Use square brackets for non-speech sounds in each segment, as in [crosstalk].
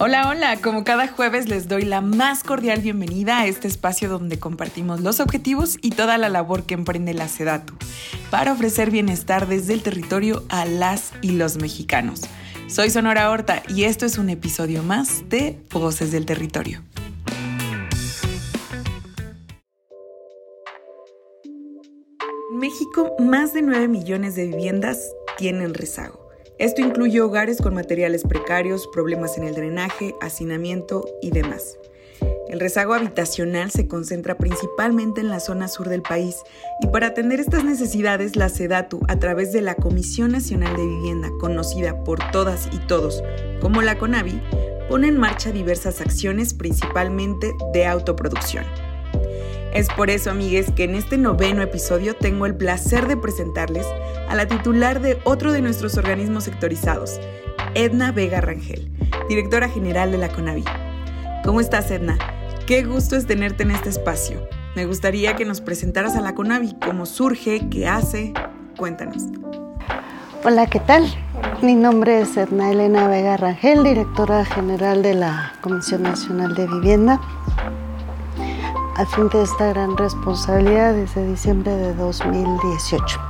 Hola, hola, como cada jueves les doy la más cordial bienvenida a este espacio donde compartimos los objetivos y toda la labor que emprende la SEDATU para ofrecer bienestar desde el territorio a las y los mexicanos. Soy Sonora Horta y esto es un episodio más de Voces del Territorio. En México, más de 9 millones de viviendas tienen rezago. Esto incluye hogares con materiales precarios, problemas en el drenaje, hacinamiento y demás. El rezago habitacional se concentra principalmente en la zona sur del país y para atender estas necesidades la SEDATU, a través de la Comisión Nacional de Vivienda, conocida por todas y todos como la CONAVI, pone en marcha diversas acciones principalmente de autoproducción. Es por eso, amigues, que en este noveno episodio tengo el placer de presentarles a la titular de otro de nuestros organismos sectorizados, Edna Vega Rangel, directora general de la CONAVI. ¿Cómo estás, Edna? Qué gusto es tenerte en este espacio. Me gustaría que nos presentaras a la CONAVI, cómo surge, qué hace. Cuéntanos. Hola, ¿qué tal? Mi nombre es Edna Elena Vega Rangel, directora general de la Comisión Nacional de Vivienda al frente de esta gran responsabilidad desde diciembre de 2018.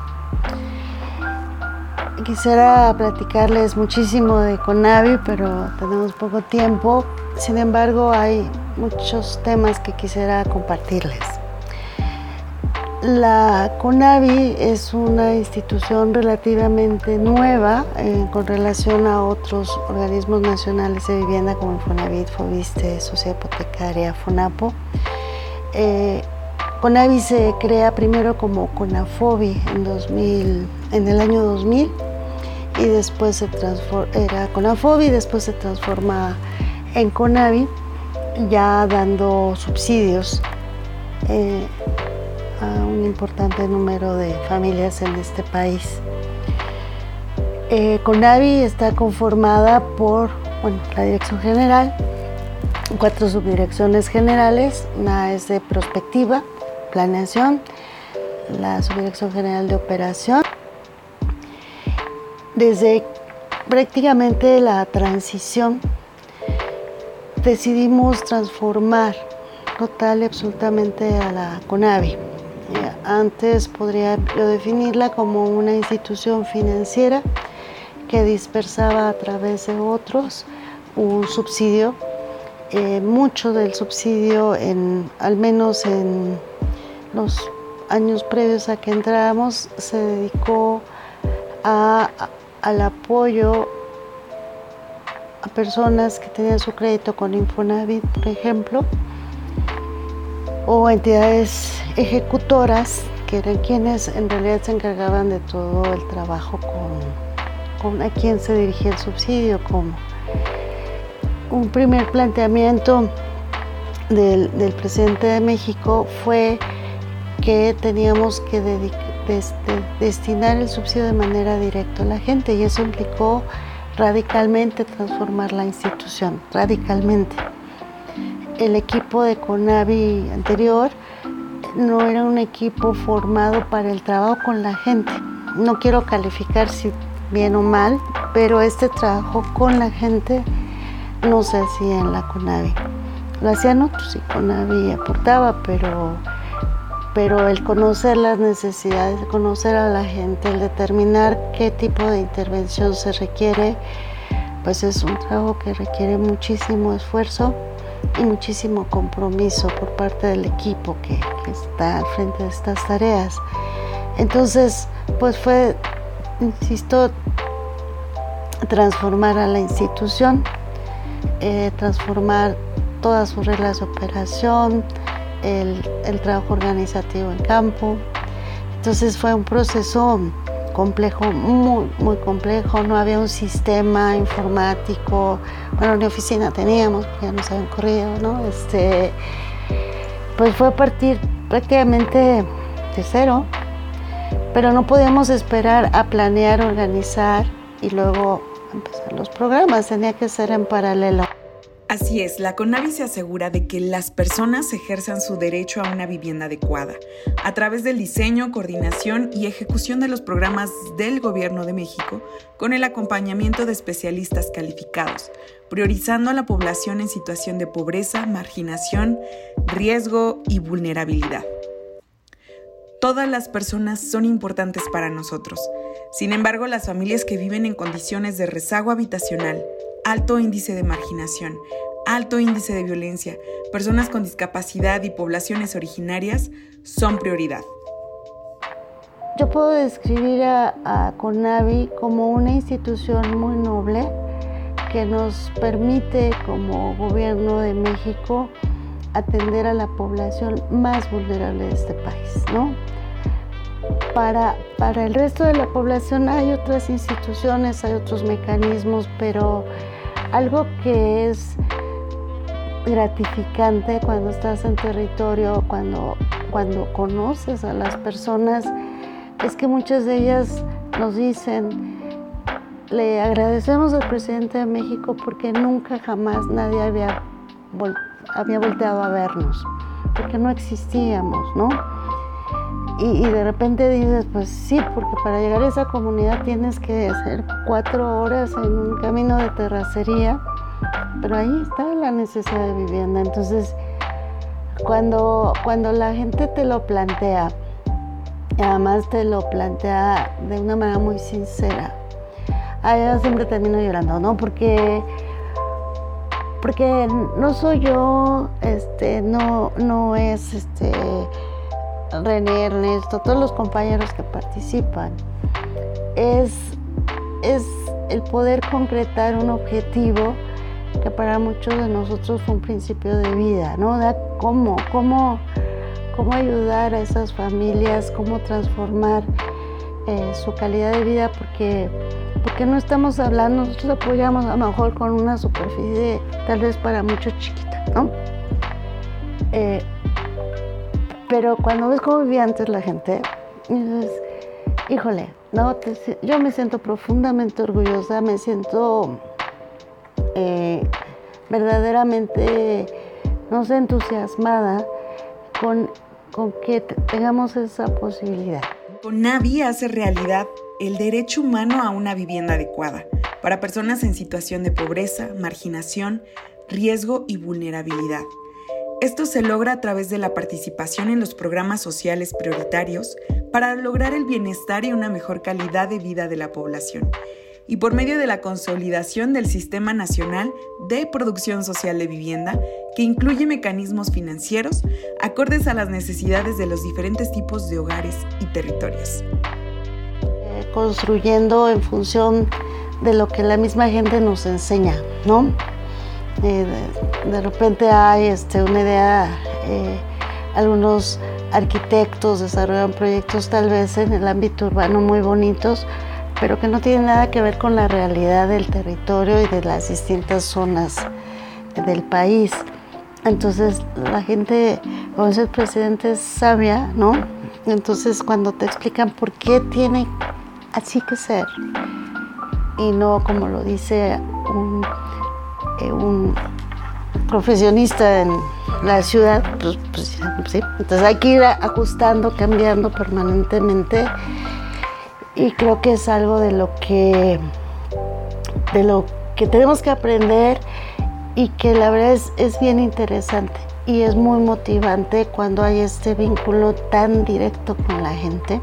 Quisiera platicarles muchísimo de Conavi, pero tenemos poco tiempo. Sin embargo, hay muchos temas que quisiera compartirles. La CONAVI es una institución relativamente nueva eh, con relación a otros organismos nacionales de vivienda como el Fonavit, Fobiste, Sociedad Hipotecaria, FONAPO. Eh, CONAVI se crea primero como CONAFOBI en, 2000, en el año 2000 y después se transforma, era después se transforma en CONAVI, ya dando subsidios eh, a un importante número de familias en este país. Eh, CONAVI está conformada por bueno, la Dirección General, cuatro subdirecciones generales. Una es de prospectiva, planeación, la subdirección general de operación. Desde prácticamente la transición decidimos transformar total y absolutamente a la CONAVI. Antes podría yo definirla como una institución financiera que dispersaba a través de otros un subsidio eh, mucho del subsidio, en, al menos en los años previos a que entráramos, se dedicó al apoyo a personas que tenían su crédito con Infonavit, por ejemplo, o entidades ejecutoras que eran quienes en realidad se encargaban de todo el trabajo con, con a quién se dirigía el subsidio, cómo un primer planteamiento del, presidente de México fue que teníamos que destinar el subsidio de manera directa a la gente y eso implicó radicalmente transformar la institución, radicalmente. El equipo de CONAVI anterior no era un equipo formado para el trabajo con la gente. No quiero calificar si bien o mal, pero este trabajo con la gente no se hacía en la CONAVI. Lo hacían otros y CONAVI aportaba, pero, pero el conocer las necesidades, el conocer a la gente, el determinar qué tipo de intervención se requiere, pues es un trabajo que requiere muchísimo esfuerzo y muchísimo compromiso por parte del equipo que, que está al frente de estas tareas. Entonces, pues fue, insisto, transformar a la institución eh, transformar todas sus reglas de operación, el, trabajo organizativo en campo. Entonces fue un proceso complejo, muy, muy complejo. No había un sistema informático, bueno, ni oficina teníamos, ya nos habían corrido, ¿no? Este, pues fue a partir prácticamente de cero, pero no podíamos esperar a planear, organizar y luego empezar los programas, tenía que ser en paralelo. Así es, la CONAVI se asegura de que las personas ejerzan su derecho a una vivienda adecuada a través del diseño, coordinación y ejecución de los programas del Gobierno de México con el acompañamiento de especialistas calificados, priorizando a la población en situación de pobreza, marginación, riesgo y vulnerabilidad. Todas las personas son importantes para nosotros. Sin embargo, las familias que viven en condiciones de rezago habitacional, alto índice de marginación, alto índice de violencia, personas con discapacidad y poblaciones originarias son prioridad. Yo puedo describir a, CONAVI como una institución muy noble que nos permite como gobierno de México atender a la población más vulnerable de este país, ¿no? Para, para el resto de la población hay otras instituciones, hay otros mecanismos, pero algo que es gratificante cuando estás en territorio, cuando, cuando conoces a las personas, es que muchas de ellas nos dicen, le agradecemos al presidente de México porque nunca jamás nadie había, había volteado a vernos, porque no existíamos, ¿no? Y, de repente dices, pues sí, porque para llegar a esa comunidad tienes que hacer cuatro horas en un camino de terracería, pero ahí está la necesidad de vivienda. Entonces, cuando, cuando la gente te lo plantea, además te lo plantea de una manera muy sincera, yo siempre termino llorando, ¿no? Porque porque no soy yo, este, no, no es este René, Ernesto, todos los compañeros que participan, es, es el poder concretar un objetivo que para muchos de nosotros fue un principio de vida, ¿no? Cómo, cómo, cómo ayudar a esas familias, cómo transformar eh, su calidad de vida, porque, porque no estamos hablando, nosotros apoyamos a lo mejor con una superficie tal vez para muchos chiquita, ¿no? Eh, pero cuando ves cómo vivía antes la gente, dices, híjole, no, yo me siento profundamente orgullosa, me siento eh, verdaderamente, no sé, entusiasmada con, con que tengamos esa posibilidad. Navi hace realidad el derecho humano a una vivienda adecuada para personas en situación de pobreza, marginación, riesgo y vulnerabilidad. Esto se logra a través de la participación en los programas sociales prioritarios para lograr el bienestar y una mejor calidad de vida de la población, y por medio de la consolidación del Sistema Nacional de Producción Social de Vivienda, que incluye mecanismos financieros acordes a las necesidades de los diferentes tipos de hogares y territorios. Construyendo en función de lo que la misma gente nos enseña, ¿no? Eh, de, repente hay este, una idea, eh, algunos arquitectos desarrollan proyectos tal vez en el ámbito urbano muy bonitos, pero que no tienen nada que ver con la realidad del territorio y de las distintas zonas del país. Entonces la gente, como dice el presidente, es sabia, ¿no? Entonces cuando te explican por qué tiene así que ser y no como lo dice un eh, un profesionista en la ciudad, pues, pues, sí. Entonces hay que ir ajustando, cambiando permanentemente y creo que es algo de lo que, de lo que tenemos que aprender y que la verdad es, es bien interesante y es muy motivante cuando hay este vínculo tan directo con la gente.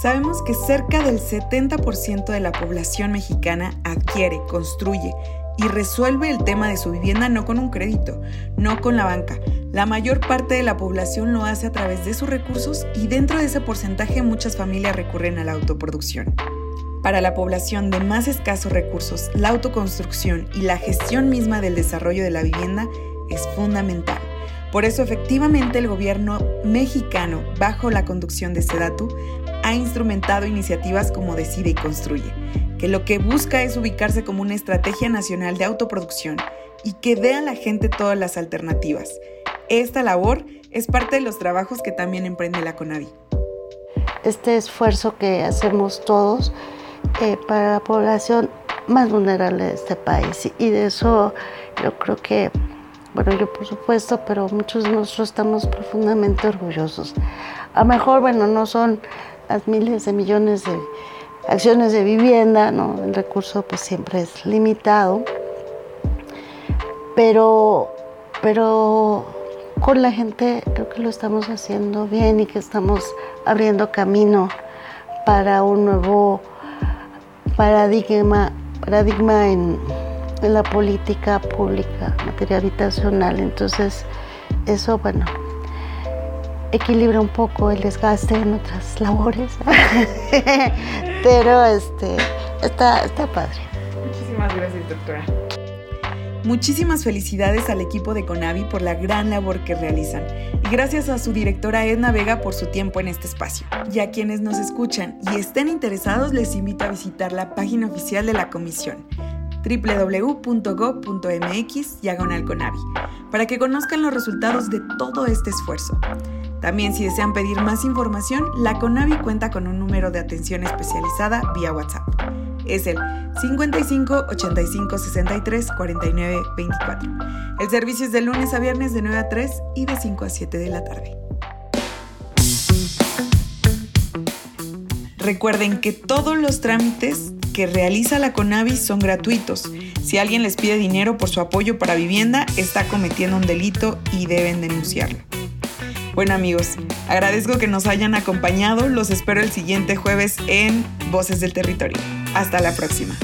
Sabemos que cerca del 70% de la población mexicana adquiere, construye, y resuelve el tema de su vivienda no con un crédito, no con la banca. La mayor parte de la población lo hace a través de sus recursos y dentro de ese porcentaje muchas familias recurren a la autoproducción. Para la población de más escasos recursos, la autoconstrucción y la gestión misma del desarrollo de la vivienda es fundamental. Por eso efectivamente el gobierno mexicano, bajo la conducción de Sedatu, ha instrumentado iniciativas como Decide y Construye, que lo que busca es ubicarse como una estrategia nacional de autoproducción y que dé a la gente todas las alternativas. Esta labor es parte de los trabajos que también emprende la CONAVI. Este esfuerzo que hacemos todos eh, para la población más vulnerable de este país. Y de eso yo creo que, bueno, yo por supuesto, pero muchos de nosotros estamos profundamente orgullosos. A lo mejor, bueno, no son las miles de millones de acciones de vivienda, ¿no? El recurso pues siempre es limitado, pero, pero con la gente creo que lo estamos haciendo bien y que estamos abriendo camino para un nuevo paradigma, paradigma en, la política pública, materia habitacional. Entonces, eso, bueno, equilibra un poco el desgaste en otras labores, [laughs] pero este, está, está padre. Muchísimas gracias, doctora. Muchísimas felicidades al equipo de Conavi por la gran labor que realizan y gracias a su directora Edna Vega por su tiempo en este espacio. Y a quienes nos escuchan y estén interesados les invito a visitar la página oficial de la comisión www.gov.mx diagonal para que conozcan los resultados de todo este esfuerzo. También si desean pedir más información, la Conavi cuenta con un número de atención especializada vía WhatsApp. Es el 55 85 63 49 24. El servicio es de lunes a viernes de 9 a 3 y de 5 a 7 de la tarde. Recuerden que todos los trámites que realiza la CONAVI son gratuitos. Si alguien les pide dinero por su apoyo para vivienda, está cometiendo un delito y deben denunciarlo. Bueno amigos, agradezco que nos hayan acompañado. Los espero el siguiente jueves en Voces del Territorio. Hasta la próxima.